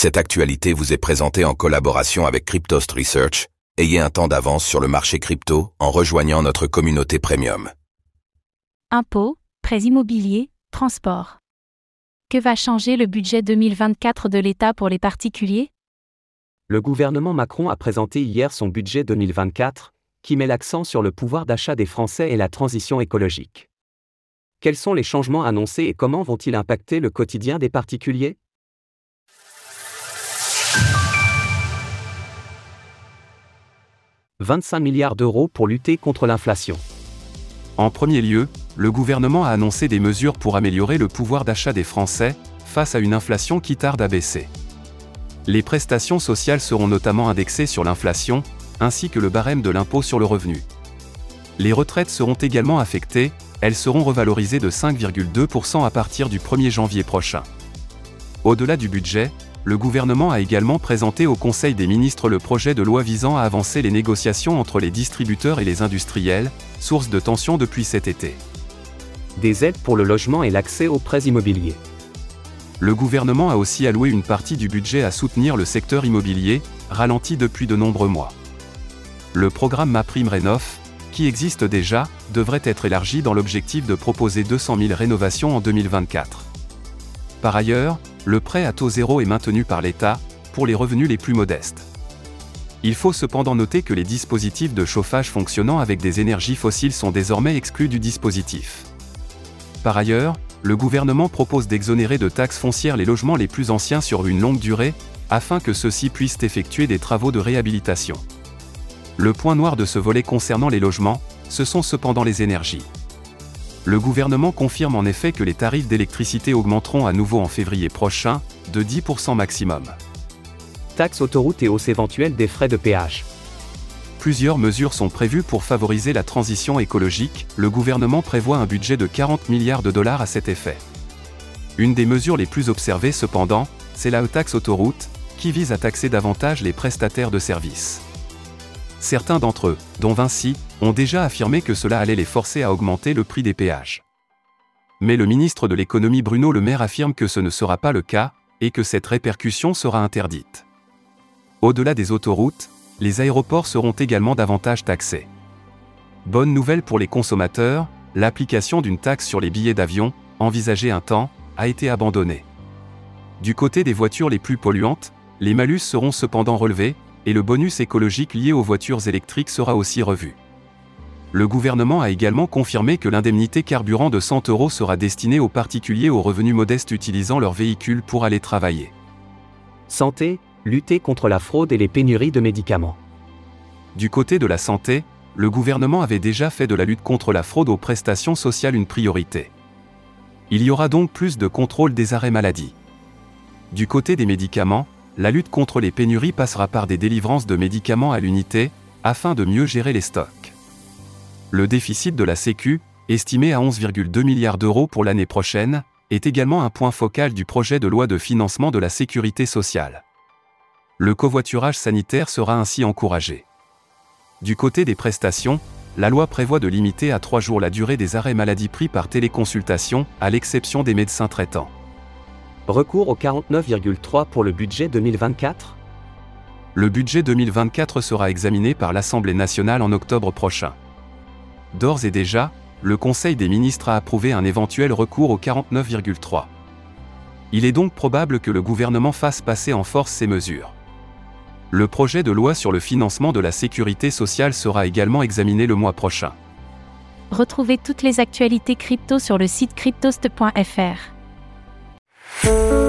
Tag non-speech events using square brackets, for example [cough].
Cette actualité vous est présentée en collaboration avec Cryptost Research. Ayez un temps d'avance sur le marché crypto en rejoignant notre communauté premium. Impôts, prêts immobiliers, transport. Que va changer le budget 2024 de l'État pour les particuliers? Le gouvernement Macron a présenté hier son budget 2024, qui met l'accent sur le pouvoir d'achat des Français et la transition écologique. Quels sont les changements annoncés et comment vont-ils impacter le quotidien des particuliers? 25 milliards d'euros pour lutter contre l'inflation. En premier lieu, le gouvernement a annoncé des mesures pour améliorer le pouvoir d'achat des Français, face à une inflation qui tarde à baisser. Les prestations sociales seront notamment indexées sur l'inflation, ainsi que le barème de l'impôt sur le revenu. Les retraites seront également affectées, elles seront revalorisées de 5,2% à partir du 1er janvier prochain. Au-delà du budget, le gouvernement a également présenté au Conseil des ministres le projet de loi visant à avancer les négociations entre les distributeurs et les industriels, source de tensions depuis cet été. Des aides pour le logement et l'accès aux prêts immobiliers. Le gouvernement a aussi alloué une partie du budget à soutenir le secteur immobilier, ralenti depuis de nombreux mois. Le programme MaPrimeRénov, qui existe déjà, devrait être élargi dans l'objectif de proposer 200 000 rénovations en 2024. Par ailleurs, le prêt à taux zéro est maintenu par l'État, pour les revenus les plus modestes. Il faut cependant noter que les dispositifs de chauffage fonctionnant avec des énergies fossiles sont désormais exclus du dispositif. Par ailleurs, le gouvernement propose d'exonérer de taxes foncières les logements les plus anciens sur une longue durée, afin que ceux-ci puissent effectuer des travaux de réhabilitation. Le point noir de ce volet concernant les logements, ce sont cependant les énergies. Le gouvernement confirme en effet que les tarifs d'électricité augmenteront à nouveau en février prochain, de 10% maximum. Taxes autoroutes et hausse éventuelle des frais de péage. Plusieurs mesures sont prévues pour favoriser la transition écologique, le gouvernement prévoit un budget de 40 milliards de dollars à cet effet. Une des mesures les plus observées cependant, c'est la taxe autoroute, qui vise à taxer davantage les prestataires de services. Certains d'entre eux, dont Vinci, ont déjà affirmé que cela allait les forcer à augmenter le prix des péages. Mais le ministre de l'économie Bruno Le Maire affirme que ce ne sera pas le cas, et que cette répercussion sera interdite. Au-delà des autoroutes, les aéroports seront également davantage taxés. Bonne nouvelle pour les consommateurs, l'application d'une taxe sur les billets d'avion, envisagée un temps, a été abandonnée. Du côté des voitures les plus polluantes, les malus seront cependant relevés, et le bonus écologique lié aux voitures électriques sera aussi revu. Le gouvernement a également confirmé que l'indemnité carburant de 100 euros sera destinée aux particuliers aux revenus modestes utilisant leur véhicule pour aller travailler. Santé, lutter contre la fraude et les pénuries de médicaments. Du côté de la santé, le gouvernement avait déjà fait de la lutte contre la fraude aux prestations sociales une priorité. Il y aura donc plus de contrôle des arrêts maladie. Du côté des médicaments, la lutte contre les pénuries passera par des délivrances de médicaments à l'unité, afin de mieux gérer les stocks. Le déficit de la Sécu, estimé à 11,2 milliards d'euros pour l'année prochaine, est également un point focal du projet de loi de financement de la sécurité sociale. Le covoiturage sanitaire sera ainsi encouragé. Du côté des prestations, la loi prévoit de limiter à trois jours la durée des arrêts maladie pris par téléconsultation, à l'exception des médecins traitants. Recours au 49,3 pour le budget 2024 Le budget 2024 sera examiné par l'Assemblée nationale en octobre prochain. D'ores et déjà, le Conseil des ministres a approuvé un éventuel recours au 49,3. Il est donc probable que le gouvernement fasse passer en force ces mesures. Le projet de loi sur le financement de la sécurité sociale sera également examiné le mois prochain. Retrouvez toutes les actualités crypto sur le site cryptost.fr. Thank [laughs] you.